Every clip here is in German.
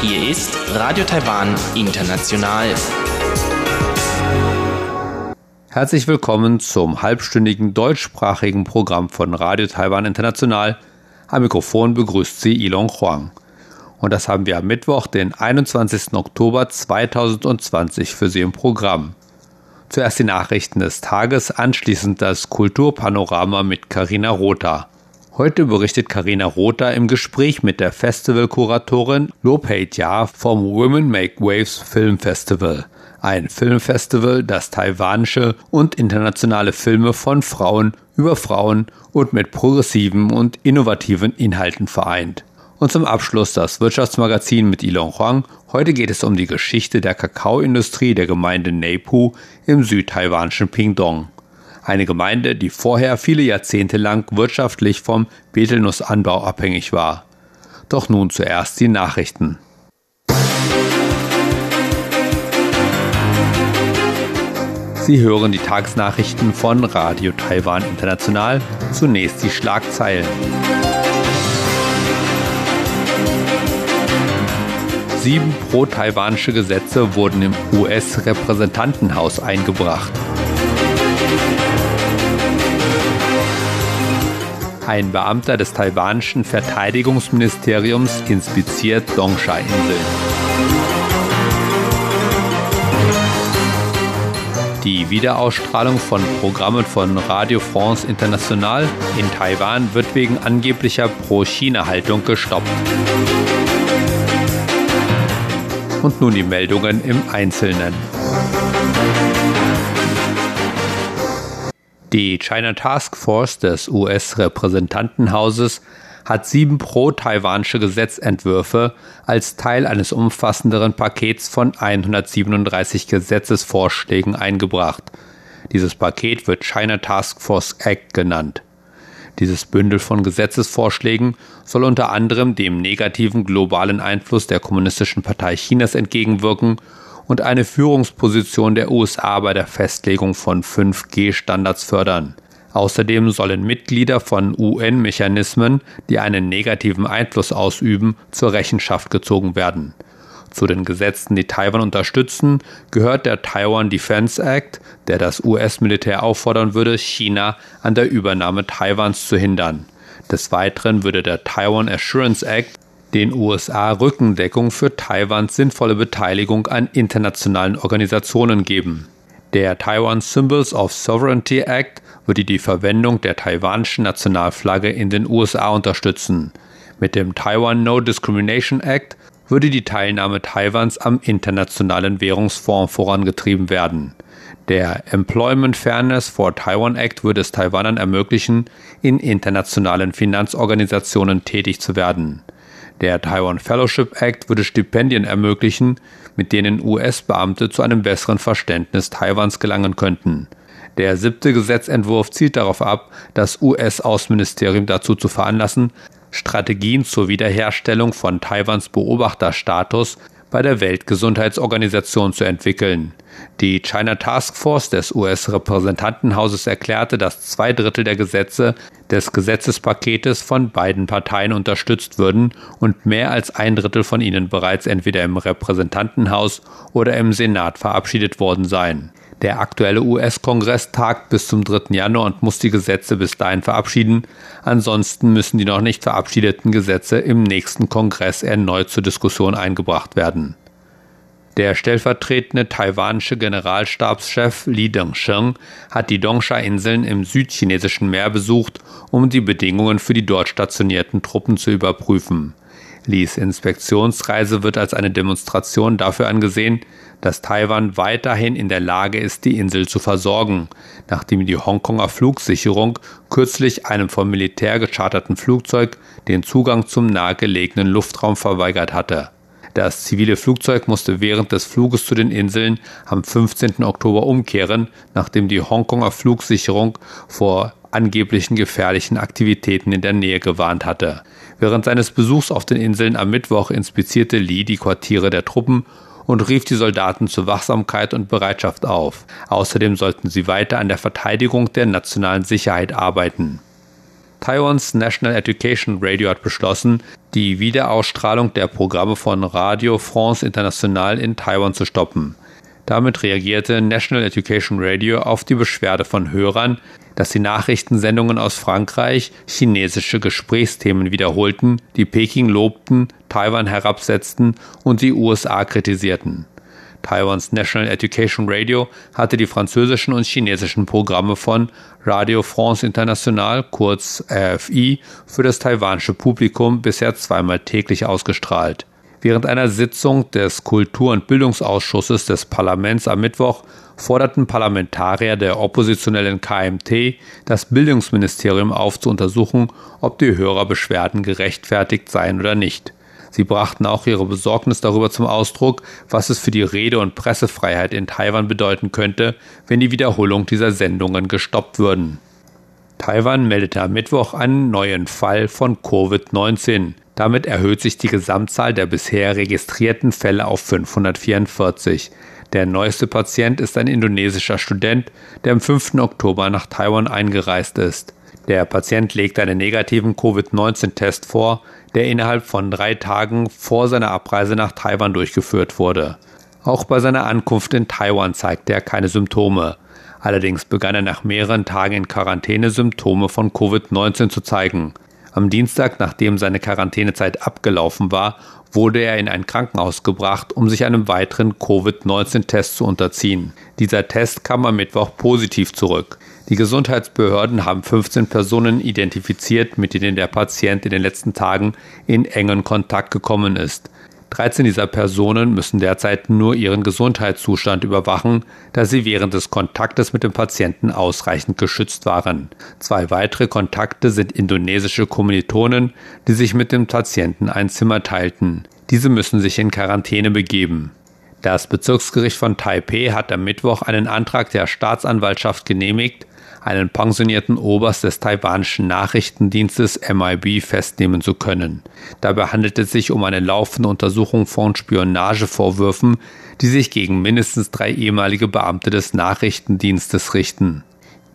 Hier ist Radio Taiwan International. Herzlich willkommen zum halbstündigen deutschsprachigen Programm von Radio Taiwan International. Am Mikrofon begrüßt Sie Ilon Huang. Und das haben wir am Mittwoch, den 21. Oktober 2020 für Sie im Programm. Zuerst die Nachrichten des Tages, anschließend das Kulturpanorama mit Karina Rotha. Heute berichtet Karina Rotha im Gespräch mit der Festivalkuratorin Lopeit Ja vom Women Make Waves Film Festival. Ein Filmfestival, das taiwanische und internationale Filme von Frauen über Frauen und mit progressiven und innovativen Inhalten vereint. Und zum Abschluss das Wirtschaftsmagazin mit Ilon Huang. Heute geht es um die Geschichte der Kakaoindustrie der Gemeinde Neipu im südtaiwanischen Pingdong. Eine Gemeinde, die vorher viele Jahrzehnte lang wirtschaftlich vom Betelnussanbau abhängig war. Doch nun zuerst die Nachrichten. Sie hören die Tagesnachrichten von Radio Taiwan International. Zunächst die Schlagzeilen. Sieben pro-taiwanische Gesetze wurden im US-Repräsentantenhaus eingebracht. Ein Beamter des taiwanischen Verteidigungsministeriums inspiziert Dongsha-Inseln. Die Wiederausstrahlung von Programmen von Radio France International in Taiwan wird wegen angeblicher Pro-China-Haltung gestoppt. Und nun die Meldungen im Einzelnen. Die China Task Force des US-Repräsentantenhauses hat sieben pro-taiwanische Gesetzentwürfe als Teil eines umfassenderen Pakets von 137 Gesetzesvorschlägen eingebracht. Dieses Paket wird China Task Force Act genannt. Dieses Bündel von Gesetzesvorschlägen soll unter anderem dem negativen globalen Einfluss der Kommunistischen Partei Chinas entgegenwirken und eine Führungsposition der USA bei der Festlegung von 5G-Standards fördern. Außerdem sollen Mitglieder von UN-Mechanismen, die einen negativen Einfluss ausüben, zur Rechenschaft gezogen werden. Zu den Gesetzen, die Taiwan unterstützen, gehört der Taiwan Defense Act, der das US-Militär auffordern würde, China an der Übernahme Taiwans zu hindern. Des Weiteren würde der Taiwan Assurance Act den USA Rückendeckung für Taiwans sinnvolle Beteiligung an internationalen Organisationen geben. Der Taiwan Symbols of Sovereignty Act würde die Verwendung der taiwanischen Nationalflagge in den USA unterstützen. Mit dem Taiwan No Discrimination Act würde die Teilnahme Taiwans am Internationalen Währungsfonds vorangetrieben werden. Der Employment Fairness for Taiwan Act würde es Taiwanern ermöglichen, in internationalen Finanzorganisationen tätig zu werden. Der Taiwan Fellowship Act würde Stipendien ermöglichen, mit denen US-Beamte zu einem besseren Verständnis Taiwans gelangen könnten. Der siebte Gesetzentwurf zielt darauf ab, das US-Außenministerium dazu zu veranlassen, Strategien zur Wiederherstellung von Taiwans Beobachterstatus bei der Weltgesundheitsorganisation zu entwickeln. Die China Task Force des US-Repräsentantenhauses erklärte, dass zwei Drittel der Gesetze des Gesetzespaketes von beiden Parteien unterstützt würden und mehr als ein Drittel von ihnen bereits entweder im Repräsentantenhaus oder im Senat verabschiedet worden seien. Der aktuelle US-Kongress tagt bis zum 3. Januar und muss die Gesetze bis dahin verabschieden. Ansonsten müssen die noch nicht verabschiedeten Gesetze im nächsten Kongress erneut zur Diskussion eingebracht werden. Der stellvertretende taiwanische Generalstabschef Li Dengsheng hat die Dongsha-Inseln im südchinesischen Meer besucht, um die Bedingungen für die dort stationierten Truppen zu überprüfen. Lis Inspektionsreise wird als eine Demonstration dafür angesehen, dass Taiwan weiterhin in der Lage ist, die Insel zu versorgen, nachdem die Hongkonger Flugsicherung kürzlich einem vom Militär gecharterten Flugzeug den Zugang zum nahegelegenen Luftraum verweigert hatte. Das zivile Flugzeug musste während des Fluges zu den Inseln am 15. Oktober umkehren, nachdem die Hongkonger Flugsicherung vor angeblichen gefährlichen Aktivitäten in der Nähe gewarnt hatte. Während seines Besuchs auf den Inseln am Mittwoch inspizierte Lee die Quartiere der Truppen und rief die Soldaten zur Wachsamkeit und Bereitschaft auf. Außerdem sollten sie weiter an der Verteidigung der nationalen Sicherheit arbeiten. Taiwans National Education Radio hat beschlossen, die Wiederausstrahlung der Programme von Radio France International in Taiwan zu stoppen. Damit reagierte National Education Radio auf die Beschwerde von Hörern, dass die Nachrichtensendungen aus Frankreich chinesische Gesprächsthemen wiederholten, die Peking lobten, Taiwan herabsetzten und die USA kritisierten. Taiwans National Education Radio hatte die französischen und chinesischen Programme von Radio France International, kurz RFI, für das taiwanische Publikum bisher zweimal täglich ausgestrahlt. Während einer Sitzung des Kultur- und Bildungsausschusses des Parlaments am Mittwoch forderten Parlamentarier der oppositionellen KMT, das Bildungsministerium auf zu untersuchen, ob die Hörerbeschwerden gerechtfertigt seien oder nicht. Sie brachten auch ihre Besorgnis darüber zum Ausdruck, was es für die Rede- und Pressefreiheit in Taiwan bedeuten könnte, wenn die Wiederholung dieser Sendungen gestoppt würden. Taiwan meldete am Mittwoch einen neuen Fall von Covid-19. Damit erhöht sich die Gesamtzahl der bisher registrierten Fälle auf 544. Der neueste Patient ist ein indonesischer Student, der am 5. Oktober nach Taiwan eingereist ist. Der Patient legt einen negativen Covid-19-Test vor, der innerhalb von drei Tagen vor seiner Abreise nach Taiwan durchgeführt wurde. Auch bei seiner Ankunft in Taiwan zeigte er keine Symptome. Allerdings begann er nach mehreren Tagen in Quarantäne Symptome von Covid-19 zu zeigen. Am Dienstag, nachdem seine Quarantänezeit abgelaufen war, wurde er in ein Krankenhaus gebracht, um sich einem weiteren Covid-19-Test zu unterziehen. Dieser Test kam am Mittwoch positiv zurück. Die Gesundheitsbehörden haben 15 Personen identifiziert, mit denen der Patient in den letzten Tagen in engen Kontakt gekommen ist. 13 dieser Personen müssen derzeit nur ihren Gesundheitszustand überwachen, da sie während des Kontaktes mit dem Patienten ausreichend geschützt waren. Zwei weitere Kontakte sind indonesische Kommilitonen, die sich mit dem Patienten ein Zimmer teilten. Diese müssen sich in Quarantäne begeben. Das Bezirksgericht von Taipei hat am Mittwoch einen Antrag der Staatsanwaltschaft genehmigt, einen pensionierten Oberst des taiwanischen Nachrichtendienstes MIB festnehmen zu können. Dabei handelt es sich um eine laufende Untersuchung von Spionagevorwürfen, die sich gegen mindestens drei ehemalige Beamte des Nachrichtendienstes richten.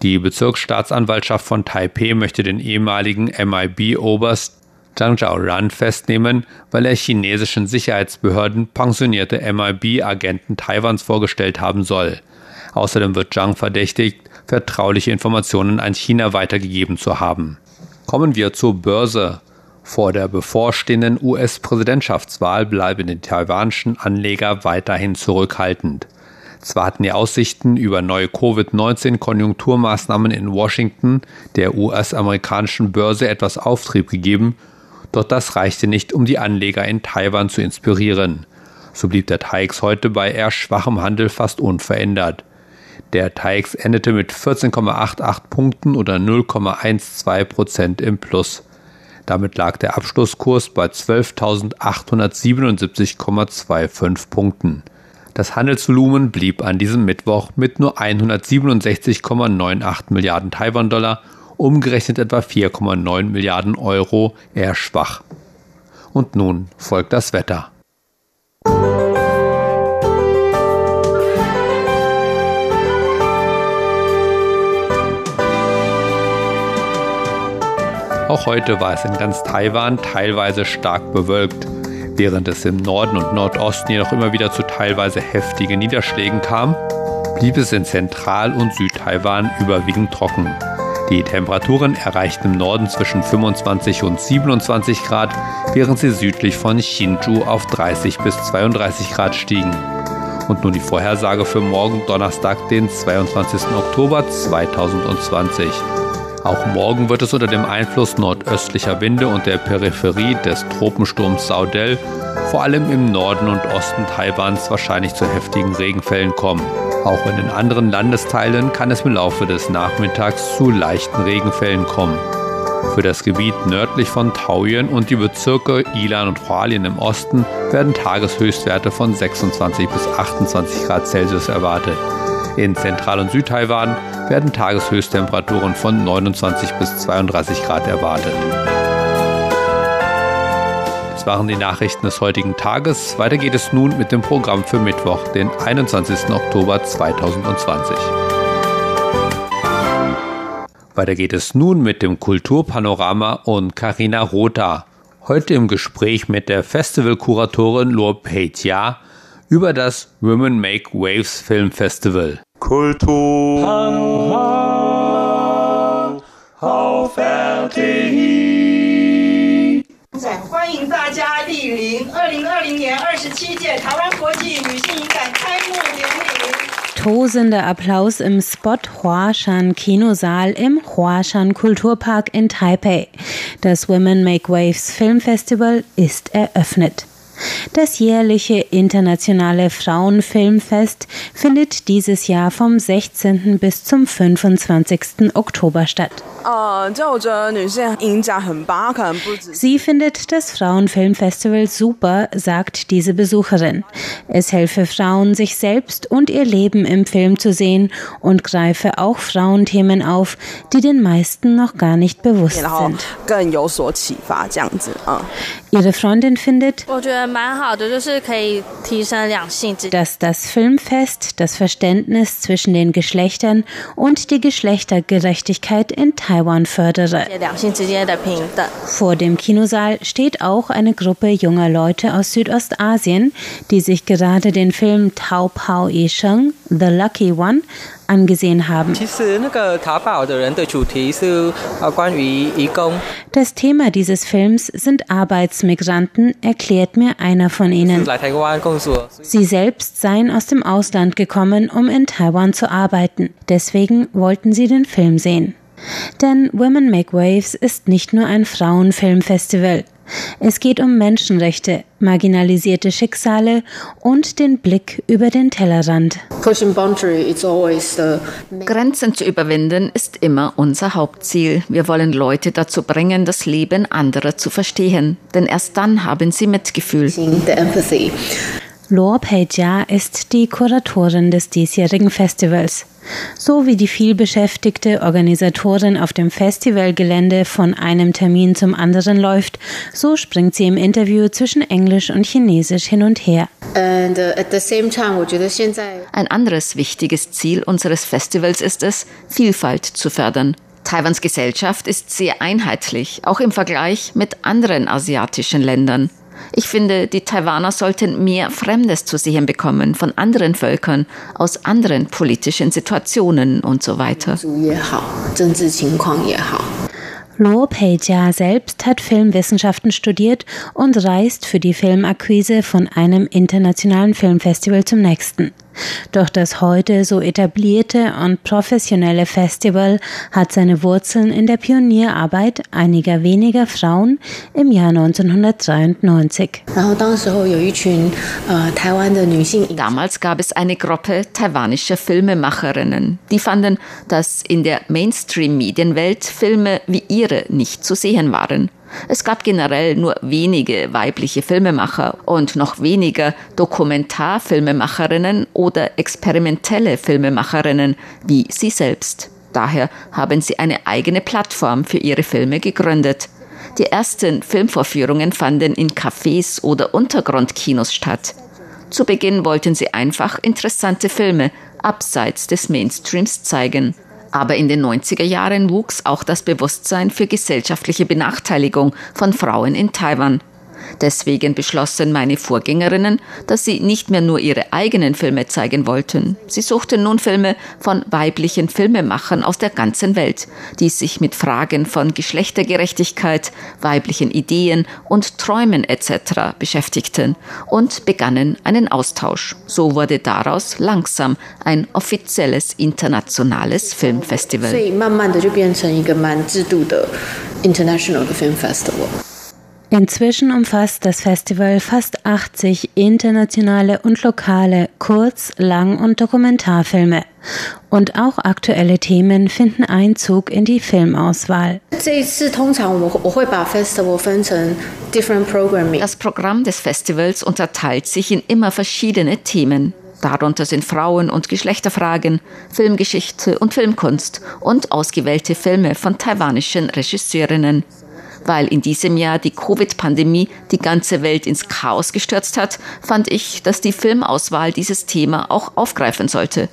Die Bezirksstaatsanwaltschaft von Taipei möchte den ehemaligen MIB-Oberst Zhang Zhaoran festnehmen, weil er chinesischen Sicherheitsbehörden pensionierte MIB-Agenten Taiwans vorgestellt haben soll. Außerdem wird Zhang verdächtigt, vertrauliche Informationen an China weitergegeben zu haben. Kommen wir zur Börse. Vor der bevorstehenden US-Präsidentschaftswahl bleiben die taiwanischen Anleger weiterhin zurückhaltend. Zwar hatten die Aussichten über neue Covid-19-Konjunkturmaßnahmen in Washington der US-amerikanischen Börse etwas Auftrieb gegeben, doch das reichte nicht, um die Anleger in Taiwan zu inspirieren. So blieb der TAIX heute bei eher schwachem Handel fast unverändert. Der TAIX endete mit 14,88 Punkten oder 0,12 Prozent im Plus. Damit lag der Abschlusskurs bei 12.877,25 Punkten. Das Handelsvolumen blieb an diesem Mittwoch mit nur 167,98 Milliarden Taiwan-Dollar, umgerechnet etwa 4,9 Milliarden Euro, eher schwach. Und nun folgt das Wetter. Auch heute war es in ganz Taiwan teilweise stark bewölkt. Während es im Norden und Nordosten jedoch immer wieder zu teilweise heftigen Niederschlägen kam, blieb es in Zentral- und Südtaiwan überwiegend trocken. Die Temperaturen erreichten im Norden zwischen 25 und 27 Grad, während sie südlich von Hsinchu auf 30 bis 32 Grad stiegen. Und nun die Vorhersage für morgen Donnerstag, den 22. Oktober 2020. Auch morgen wird es unter dem Einfluss nordöstlicher Winde und der Peripherie des Tropensturms Saudel vor allem im Norden und Osten Taiwans wahrscheinlich zu heftigen Regenfällen kommen. Auch in den anderen Landesteilen kann es im Laufe des Nachmittags zu leichten Regenfällen kommen. Für das Gebiet nördlich von Taoyuan und die Bezirke Ilan und Hualien im Osten werden Tageshöchstwerte von 26 bis 28 Grad Celsius erwartet. In Zentral- und Südtaiwan werden Tageshöchsttemperaturen von 29 bis 32 Grad erwartet. waren die Nachrichten des heutigen Tages. Weiter geht es nun mit dem Programm für Mittwoch, den 21. Oktober 2020. Weiter geht es nun mit dem Kulturpanorama und Karina Rotha. Heute im Gespräch mit der Festivalkuratorin Luo Peitia über das Women Make Waves Film Festival. Kulturpanorama auf RTI. 欢迎大家莅临二零二零年二十七届台湾国际女性影展开幕典礼。tosender Applaus im Spot Huashan Kinosaal im Huashan Kulturpark in Taipei. Das Women Make Waves Film Festival ist eröffnet. Das jährliche internationale Frauenfilmfest findet dieses Jahr vom 16. bis zum 25. Oktober statt. Sie findet das Frauenfilmfestival super, sagt diese Besucherin. Es helfe Frauen, sich selbst und ihr Leben im Film zu sehen und greife auch Frauenthemen auf, die den meisten noch gar nicht bewusst sind. Ihre Freundin findet, dass das Filmfest das Verständnis zwischen den Geschlechtern und die Geschlechtergerechtigkeit in Taiwan fördere. Vor dem Kinosaal steht auch eine Gruppe junger Leute aus Südostasien, die sich gerade den Film Tao Pao Yi Sheng, The Lucky One, angesehen haben. Das Thema dieses Films sind Arbeitsmigranten, erklärt mir einer von ihnen. Sie selbst seien aus dem Ausland gekommen, um in Taiwan zu arbeiten. Deswegen wollten sie den Film sehen. Denn Women Make Waves ist nicht nur ein Frauenfilmfestival. Es geht um Menschenrechte, marginalisierte Schicksale und den Blick über den Tellerrand. Grenzen zu überwinden ist immer unser Hauptziel. Wir wollen Leute dazu bringen, das Leben anderer zu verstehen, denn erst dann haben sie Mitgefühl. Luo Peijia ist die Kuratorin des diesjährigen Festivals. So wie die vielbeschäftigte Organisatorin auf dem Festivalgelände von einem Termin zum anderen läuft, so springt sie im Interview zwischen Englisch und Chinesisch hin und her. Uh, Ein anderes wichtiges Ziel unseres Festivals ist es, Vielfalt zu fördern. Taiwans Gesellschaft ist sehr einheitlich, auch im Vergleich mit anderen asiatischen Ländern. Ich finde, die Taiwaner sollten mehr Fremdes zu sehen bekommen von anderen Völkern, aus anderen politischen Situationen und so weiter. Luo Peijia selbst hat Filmwissenschaften studiert und reist für die Filmakquise von einem internationalen Filmfestival zum nächsten. Doch das heute so etablierte und professionelle Festival hat seine Wurzeln in der Pionierarbeit einiger weniger Frauen im Jahr 1993. Damals gab es eine Gruppe taiwanischer Filmemacherinnen, die fanden, dass in der Mainstream-Medienwelt Filme wie ihre nicht zu sehen waren. Es gab generell nur wenige weibliche Filmemacher und noch weniger Dokumentarfilmemacherinnen oder experimentelle Filmemacherinnen wie sie selbst. Daher haben sie eine eigene Plattform für ihre Filme gegründet. Die ersten Filmvorführungen fanden in Cafés oder Untergrundkinos statt. Zu Beginn wollten sie einfach interessante Filme abseits des Mainstreams zeigen. Aber in den 90er Jahren wuchs auch das Bewusstsein für gesellschaftliche Benachteiligung von Frauen in Taiwan. Deswegen beschlossen meine Vorgängerinnen, dass sie nicht mehr nur ihre eigenen Filme zeigen wollten. Sie suchten nun Filme von weiblichen Filmemachern aus der ganzen Welt, die sich mit Fragen von Geschlechtergerechtigkeit, weiblichen Ideen und Träumen etc. beschäftigten und begannen einen Austausch. So wurde daraus langsam ein offizielles internationales Filmfestival. International Film Festival. Inzwischen umfasst das Festival fast 80 internationale und lokale Kurz-, Lang- und Dokumentarfilme. Und auch aktuelle Themen finden Einzug in die Filmauswahl. Das Programm des Festivals unterteilt sich in immer verschiedene Themen. Darunter sind Frauen- und Geschlechterfragen, Filmgeschichte und Filmkunst und ausgewählte Filme von taiwanischen Regisseurinnen. Weil in diesem Jahr die Covid-Pandemie die ganze Welt ins Chaos gestürzt hat, fand ich, dass die Filmauswahl dieses Thema auch aufgreifen sollte.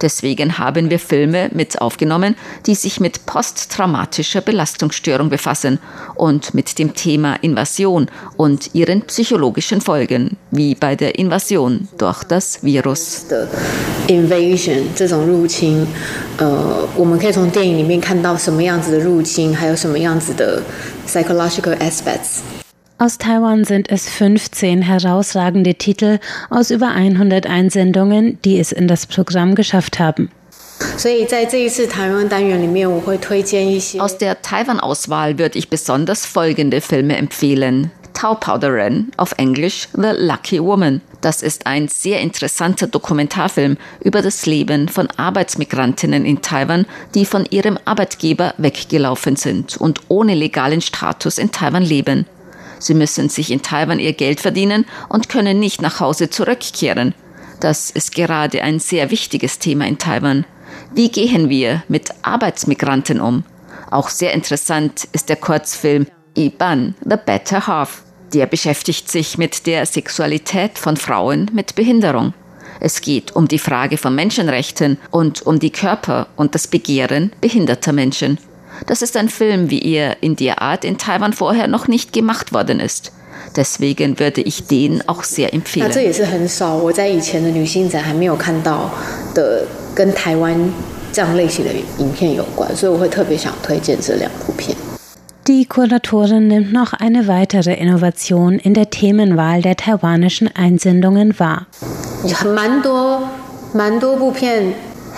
Deswegen haben wir Filme mit aufgenommen, die sich mit posttraumatischer Belastungsstörung befassen und mit dem Thema Invasion und ihren psychologischen Folgen, wie bei der Invasion durch das Virus. Invasion 这种入侵，呃，我们可以从电影里面看到什么样子的入侵，还有什么样子的 psychological aspects。 Aus Taiwan sind es 15 herausragende Titel aus über 100 Einsendungen, die es in das Programm geschafft haben. Aus der Taiwan-Auswahl würde ich besonders folgende Filme empfehlen. Tau Powderin, auf Englisch The Lucky Woman. Das ist ein sehr interessanter Dokumentarfilm über das Leben von Arbeitsmigrantinnen in Taiwan, die von ihrem Arbeitgeber weggelaufen sind und ohne legalen Status in Taiwan leben. Sie müssen sich in Taiwan ihr Geld verdienen und können nicht nach Hause zurückkehren. Das ist gerade ein sehr wichtiges Thema in Taiwan. Wie gehen wir mit Arbeitsmigranten um? Auch sehr interessant ist der Kurzfilm Iban, The Better Half. Der beschäftigt sich mit der Sexualität von Frauen mit Behinderung. Es geht um die Frage von Menschenrechten und um die Körper und das Begehren behinderter Menschen. Das ist ein Film, wie er in der Art in Taiwan vorher noch nicht gemacht worden ist. Deswegen würde ich den auch sehr empfehlen. Die Kuratorin nimmt noch eine weitere Innovation in der Themenwahl der taiwanischen Einsendungen wahr. 蛮多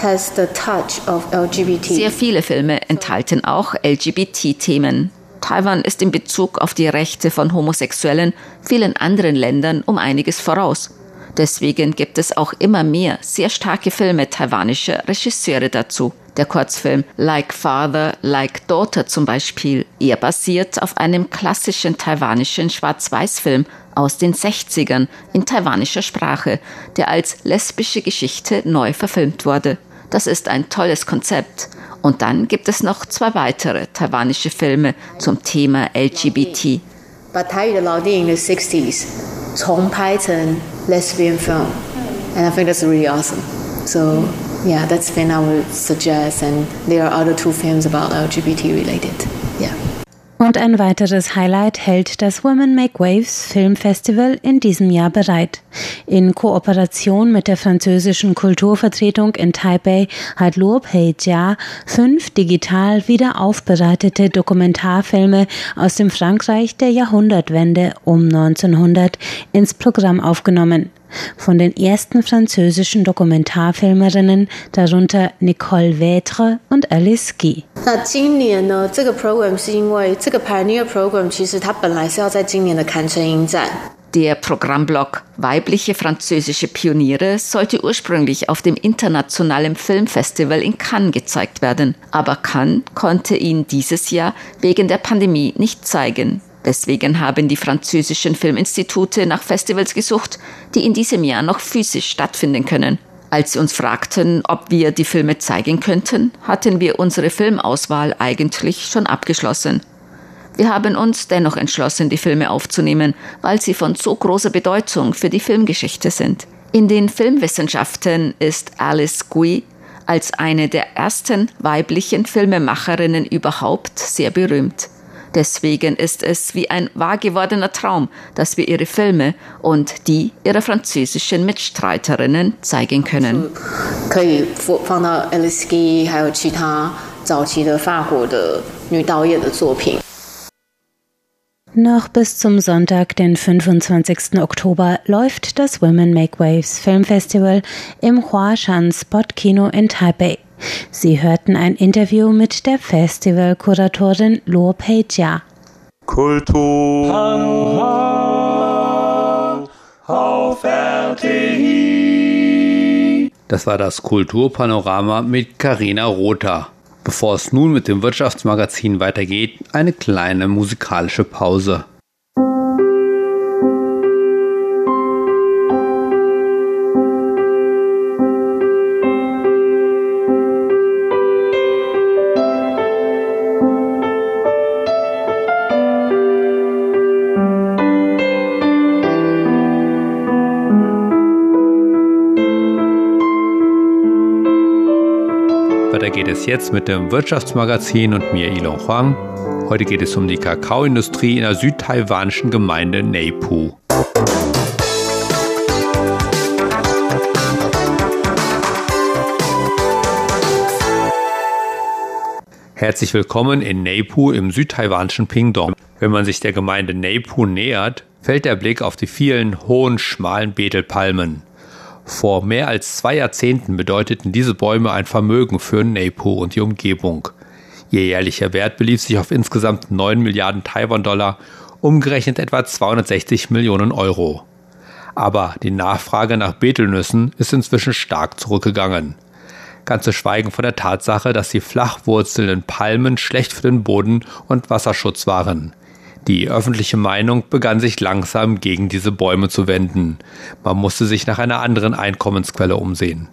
has the touch of LGBT. Sehr viele Filme enthalten auch LGBT-Themen. Taiwan ist in Bezug auf die Rechte von Homosexuellen vielen anderen Ländern um einiges voraus. Deswegen gibt es auch immer mehr sehr starke Filme taiwanischer Regisseure dazu. Der Kurzfilm Like Father, Like Daughter zum Beispiel. Er basiert auf einem klassischen taiwanischen Schwarz-Weiß-Film aus den 60ern in taiwanischer Sprache, der als lesbische Geschichte neu verfilmt wurde. Das ist ein tolles Konzept. Und dann gibt es noch zwei weitere taiwanische Filme zum Thema LGBT. And I think that's really awesome. So, yeah, that's the film I would suggest. And there are other two films about LGBT related. Yeah. Und ein weiteres Highlight hält das Women Make Waves Filmfestival in diesem Jahr bereit. In Kooperation mit der französischen Kulturvertretung in Taipei hat Luo Peijia fünf digital wieder aufbereitete Dokumentarfilme aus dem Frankreich der Jahrhundertwende um 1900 ins Programm aufgenommen von den ersten französischen Dokumentarfilmerinnen, darunter Nicole Vêtre und Alice Guy. 那今年呢，这个 Program 是因为这个 Pioneer Program 其实它本来是要在今年的坎城影展。Der Programmblock Weibliche französische Pioniere sollte ursprünglich auf dem Internationalen Filmfestival in Cannes gezeigt werden, aber Cannes konnte ihn dieses Jahr wegen der Pandemie nicht zeigen. Deswegen haben die französischen Filminstitute nach Festivals gesucht, die in diesem Jahr noch physisch stattfinden können. Als sie uns fragten, ob wir die Filme zeigen könnten, hatten wir unsere Filmauswahl eigentlich schon abgeschlossen. Wir haben uns dennoch entschlossen, die Filme aufzunehmen, weil sie von so großer Bedeutung für die Filmgeschichte sind. In den Filmwissenschaften ist Alice Guy als eine der ersten weiblichen Filmemacherinnen überhaupt sehr berühmt. Deswegen ist es wie ein wahr gewordener Traum, dass wir ihre Filme und die ihrer französischen Mitstreiterinnen zeigen können. Noch bis zum Sonntag, den 25. Oktober, läuft das Women Make Waves Filmfestival im Huashan Spot Kino in Taipei. Sie hörten ein Interview mit der Festivalkuratorin Peijia. Kultur auf RTI. Das war das Kulturpanorama mit Karina Rother. Bevor es nun mit dem Wirtschaftsmagazin weitergeht, eine kleine musikalische Pause. Jetzt mit dem Wirtschaftsmagazin und mir Ilon Huang. Heute geht es um die Kakaoindustrie in der südtaiwanischen Gemeinde Neipu. Herzlich willkommen in Neipu im südtaiwanischen Pingdong. Wenn man sich der Gemeinde Neipu nähert, fällt der Blick auf die vielen hohen, schmalen Betelpalmen. Vor mehr als zwei Jahrzehnten bedeuteten diese Bäume ein Vermögen für Neipu und die Umgebung. Ihr jährlicher Wert belief sich auf insgesamt 9 Milliarden Taiwan-Dollar, umgerechnet etwa 260 Millionen Euro. Aber die Nachfrage nach Betelnüssen ist inzwischen stark zurückgegangen. Ganz zu schweigen von der Tatsache, dass die flachwurzelnden Palmen schlecht für den Boden und Wasserschutz waren. Die öffentliche Meinung begann sich langsam gegen diese Bäume zu wenden. Man musste sich nach einer anderen Einkommensquelle umsehen.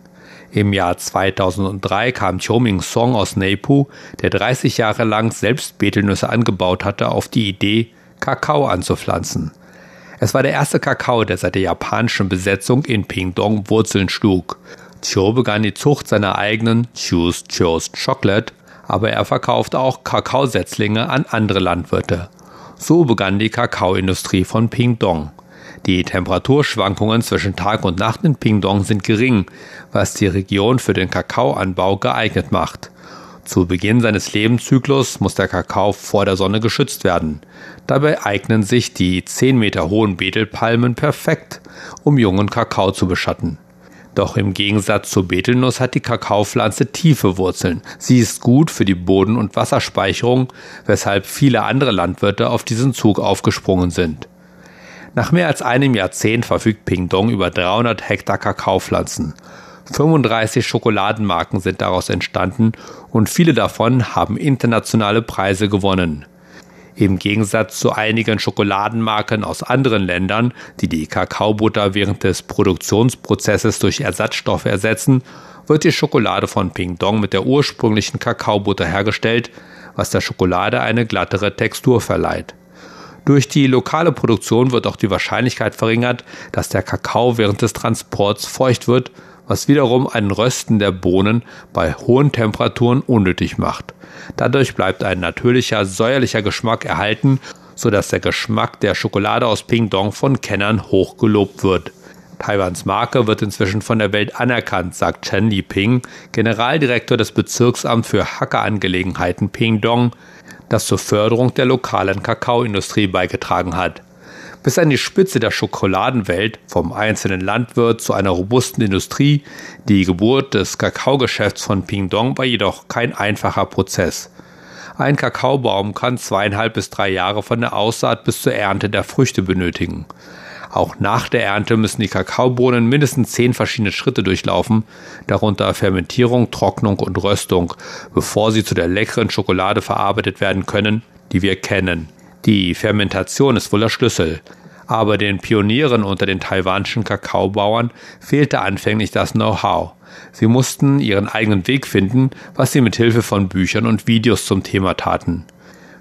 Im Jahr 2003 kam Choming Song aus Neipu, der 30 Jahre lang selbst Betelnüsse angebaut hatte, auf die Idee, Kakao anzupflanzen. Es war der erste Kakao, der seit der japanischen Besetzung in Pingdong Wurzeln schlug. Chiu begann die Zucht seiner eigenen Chu's Cho's Chocolate, aber er verkaufte auch Kakaosetzlinge an andere Landwirte. So begann die Kakaoindustrie von Pingdong. Die Temperaturschwankungen zwischen Tag und Nacht in Pingdong sind gering, was die Region für den Kakaoanbau geeignet macht. Zu Beginn seines Lebenszyklus muss der Kakao vor der Sonne geschützt werden. Dabei eignen sich die 10 Meter hohen Betelpalmen perfekt, um jungen Kakao zu beschatten. Doch im Gegensatz zur Betelnuss hat die Kakaopflanze tiefe Wurzeln. Sie ist gut für die Boden- und Wasserspeicherung, weshalb viele andere Landwirte auf diesen Zug aufgesprungen sind. Nach mehr als einem Jahrzehnt verfügt Pingdong über 300 Hektar Kakaopflanzen. 35 Schokoladenmarken sind daraus entstanden und viele davon haben internationale Preise gewonnen. Im Gegensatz zu einigen Schokoladenmarken aus anderen Ländern, die die Kakaobutter während des Produktionsprozesses durch Ersatzstoffe ersetzen, wird die Schokolade von Pingdong mit der ursprünglichen Kakaobutter hergestellt, was der Schokolade eine glattere Textur verleiht. Durch die lokale Produktion wird auch die Wahrscheinlichkeit verringert, dass der Kakao während des Transports feucht wird, was wiederum ein Rösten der Bohnen bei hohen Temperaturen unnötig macht. Dadurch bleibt ein natürlicher, säuerlicher Geschmack erhalten, sodass der Geschmack der Schokolade aus Pingdong von Kennern hochgelobt wird. Taiwans Marke wird inzwischen von der Welt anerkannt, sagt Chen Liping, Generaldirektor des Bezirksamts für Hackerangelegenheiten Pingdong, das zur Förderung der lokalen Kakaoindustrie beigetragen hat. Bis an die Spitze der Schokoladenwelt, vom einzelnen Landwirt zu einer robusten Industrie, die Geburt des Kakaogeschäfts von Pingdong war jedoch kein einfacher Prozess. Ein Kakaobaum kann zweieinhalb bis drei Jahre von der Aussaat bis zur Ernte der Früchte benötigen. Auch nach der Ernte müssen die Kakaobohnen mindestens zehn verschiedene Schritte durchlaufen, darunter Fermentierung, Trocknung und Röstung, bevor sie zu der leckeren Schokolade verarbeitet werden können, die wir kennen. Die Fermentation ist wohl der Schlüssel. Aber den Pionieren unter den taiwanischen Kakaobauern fehlte anfänglich das Know-how. Sie mussten ihren eigenen Weg finden, was sie mit Hilfe von Büchern und Videos zum Thema taten.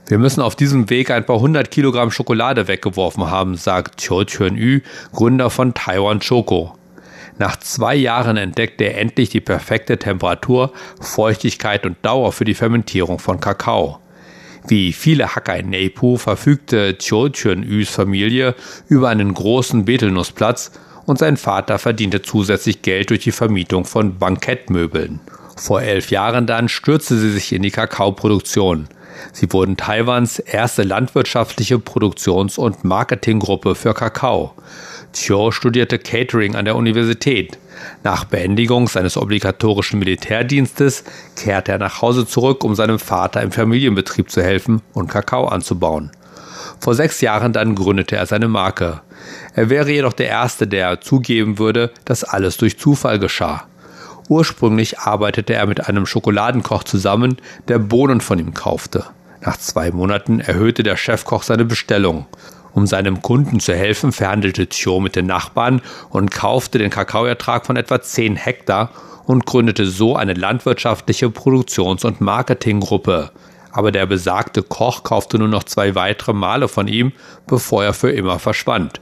Wir müssen auf diesem Weg ein paar hundert Kilogramm Schokolade weggeworfen haben, sagt Chiu Chun-Yu, Gründer von Taiwan Choco. Nach zwei Jahren entdeckte er endlich die perfekte Temperatur, Feuchtigkeit und Dauer für die Fermentierung von Kakao. Wie viele Hacker in Neipu verfügte Chiu Chun-Yus Familie über einen großen Betelnussplatz und sein Vater verdiente zusätzlich Geld durch die Vermietung von Bankettmöbeln. Vor elf Jahren dann stürzte sie sich in die Kakaoproduktion. Sie wurden Taiwans erste landwirtschaftliche Produktions- und Marketinggruppe für Kakao. Chiu studierte Catering an der Universität. Nach Beendigung seines obligatorischen Militärdienstes kehrte er nach Hause zurück, um seinem Vater im Familienbetrieb zu helfen und Kakao anzubauen. Vor sechs Jahren dann gründete er seine Marke. Er wäre jedoch der Erste, der zugeben würde, dass alles durch Zufall geschah. Ursprünglich arbeitete er mit einem Schokoladenkoch zusammen, der Bohnen von ihm kaufte. Nach zwei Monaten erhöhte der Chefkoch seine Bestellung. Um seinem Kunden zu helfen, verhandelte Chiu mit den Nachbarn und kaufte den Kakaoertrag von etwa 10 Hektar und gründete so eine landwirtschaftliche Produktions- und Marketinggruppe. Aber der besagte Koch kaufte nur noch zwei weitere Male von ihm, bevor er für immer verschwand.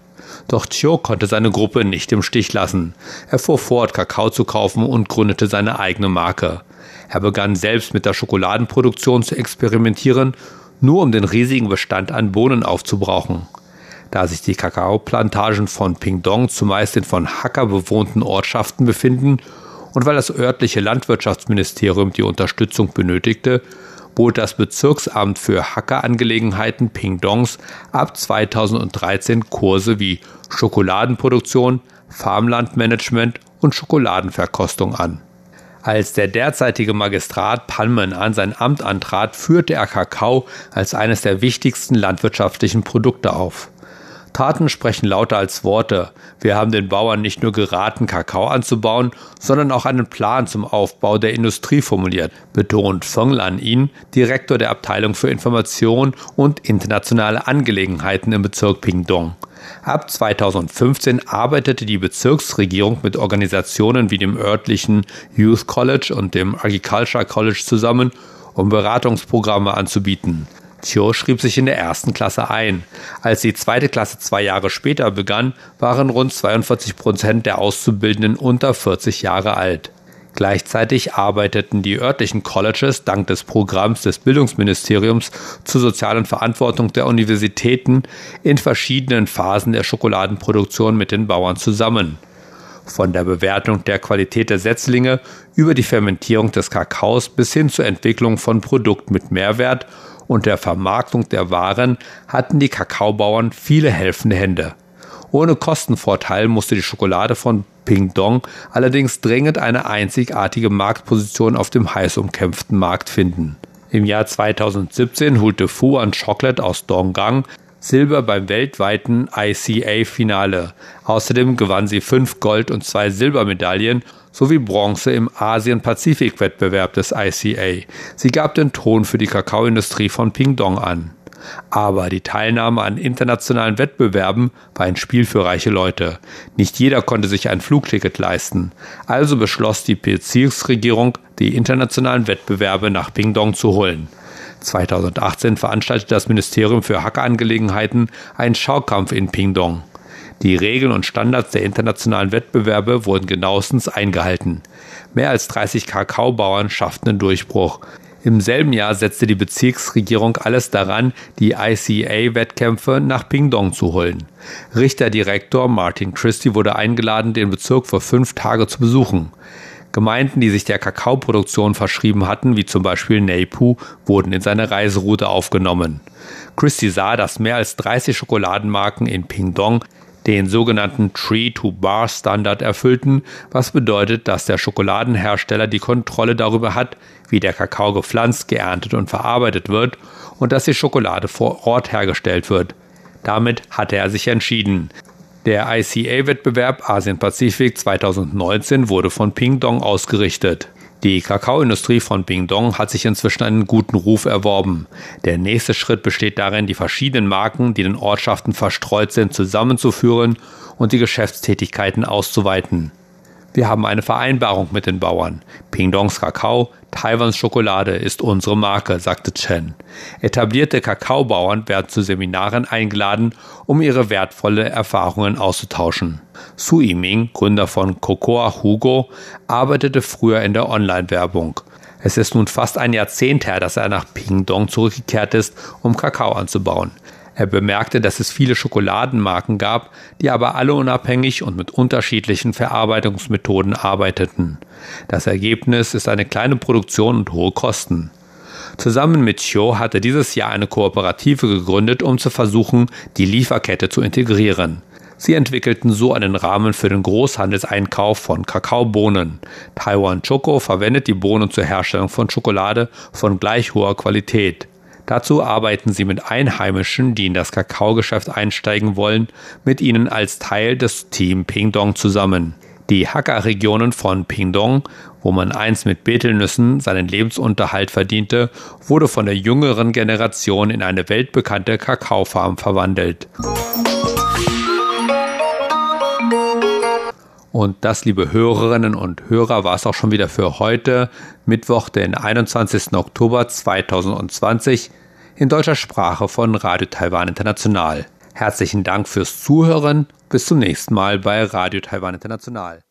Doch Chiu konnte seine Gruppe nicht im Stich lassen. Er fuhr fort, Kakao zu kaufen und gründete seine eigene Marke. Er begann selbst mit der Schokoladenproduktion zu experimentieren, nur um den riesigen Bestand an Bohnen aufzubrauchen. Da sich die Kakaoplantagen von Pingdong zumeist in von Hacker bewohnten Ortschaften befinden und weil das örtliche Landwirtschaftsministerium die Unterstützung benötigte, bot das Bezirksamt für Hackerangelegenheiten Pingdongs ab 2013 Kurse wie Schokoladenproduktion, Farmlandmanagement und Schokoladenverkostung an. Als der derzeitige Magistrat Panman an sein Amt antrat, führte er Kakao als eines der wichtigsten landwirtschaftlichen Produkte auf. Taten sprechen lauter als Worte. Wir haben den Bauern nicht nur geraten, Kakao anzubauen, sondern auch einen Plan zum Aufbau der Industrie formuliert, betont Feng Lan Yin, Direktor der Abteilung für Information und internationale Angelegenheiten im Bezirk Pingdong. Ab 2015 arbeitete die Bezirksregierung mit Organisationen wie dem örtlichen Youth College und dem Agriculture College zusammen, um Beratungsprogramme anzubieten. Chiu schrieb sich in der ersten Klasse ein. Als die zweite Klasse zwei Jahre später begann, waren rund 42 Prozent der Auszubildenden unter 40 Jahre alt. Gleichzeitig arbeiteten die örtlichen Colleges dank des Programms des Bildungsministeriums zur sozialen Verantwortung der Universitäten in verschiedenen Phasen der Schokoladenproduktion mit den Bauern zusammen. Von der Bewertung der Qualität der Setzlinge über die Fermentierung des Kakaos bis hin zur Entwicklung von Produkten mit Mehrwert und der Vermarktung der Waren hatten die Kakaobauern viele helfende Hände. Ohne Kostenvorteil musste die Schokolade von Pingdong allerdings dringend eine einzigartige Marktposition auf dem heiß umkämpften Markt finden. Im Jahr 2017 holte Fuan Chocolate aus Donggang Silber beim weltweiten ICA-Finale. Außerdem gewann sie fünf Gold- und zwei Silbermedaillen sowie Bronze im Asien-Pazifik-Wettbewerb des ICA. Sie gab den Ton für die Kakaoindustrie von Pingdong an. Aber die Teilnahme an internationalen Wettbewerben war ein Spiel für reiche Leute. Nicht jeder konnte sich ein Flugticket leisten. Also beschloss die Bezirksregierung, die internationalen Wettbewerbe nach Pingdong zu holen. 2018 veranstaltete das Ministerium für Hackerangelegenheiten einen Schaukampf in Pingdong. Die Regeln und Standards der internationalen Wettbewerbe wurden genauestens eingehalten. Mehr als 30 Kakaobauern schafften den Durchbruch. Im selben Jahr setzte die Bezirksregierung alles daran, die ICA-Wettkämpfe nach Pingdong zu holen. Richterdirektor Martin Christie wurde eingeladen, den Bezirk für fünf Tage zu besuchen. Gemeinden, die sich der Kakaoproduktion verschrieben hatten, wie zum Beispiel Neipu, wurden in seine Reiseroute aufgenommen. Christie sah, dass mehr als 30 Schokoladenmarken in Pingdong den sogenannten Tree-to-Bar-Standard erfüllten, was bedeutet, dass der Schokoladenhersteller die Kontrolle darüber hat, wie der Kakao gepflanzt, geerntet und verarbeitet wird und dass die Schokolade vor Ort hergestellt wird. Damit hatte er sich entschieden. Der ICA-Wettbewerb Asien-Pazifik 2019 wurde von Pingdong ausgerichtet. Die Kakaoindustrie von Pingdong hat sich inzwischen einen guten Ruf erworben. Der nächste Schritt besteht darin, die verschiedenen Marken, die in den Ortschaften verstreut sind, zusammenzuführen und die Geschäftstätigkeiten auszuweiten. Wir haben eine Vereinbarung mit den Bauern. Pingdongs Kakao, Taiwans Schokolade ist unsere Marke, sagte Chen. Etablierte Kakaobauern werden zu Seminaren eingeladen, um ihre wertvolle Erfahrungen auszutauschen. Su Yiming, Gründer von Cocoa Hugo, arbeitete früher in der Online-Werbung. Es ist nun fast ein Jahrzehnt her, dass er nach Pingdong zurückgekehrt ist, um Kakao anzubauen. Er bemerkte, dass es viele Schokoladenmarken gab, die aber alle unabhängig und mit unterschiedlichen Verarbeitungsmethoden arbeiteten. Das Ergebnis ist eine kleine Produktion und hohe Kosten. Zusammen mit Chiu hat er dieses Jahr eine Kooperative gegründet, um zu versuchen, die Lieferkette zu integrieren. Sie entwickelten so einen Rahmen für den Großhandelseinkauf von Kakaobohnen. Taiwan Choco verwendet die Bohnen zur Herstellung von Schokolade von gleich hoher Qualität. Dazu arbeiten sie mit Einheimischen, die in das Kakaogeschäft einsteigen wollen, mit ihnen als Teil des Team Pingdong zusammen. Die Hakka-Regionen von Pingdong, wo man einst mit Betelnüssen seinen Lebensunterhalt verdiente, wurde von der jüngeren Generation in eine weltbekannte Kakaofarm verwandelt. Und das, liebe Hörerinnen und Hörer, war es auch schon wieder für heute, Mittwoch, den 21. Oktober 2020, in deutscher Sprache von Radio Taiwan International. Herzlichen Dank fürs Zuhören. Bis zum nächsten Mal bei Radio Taiwan International.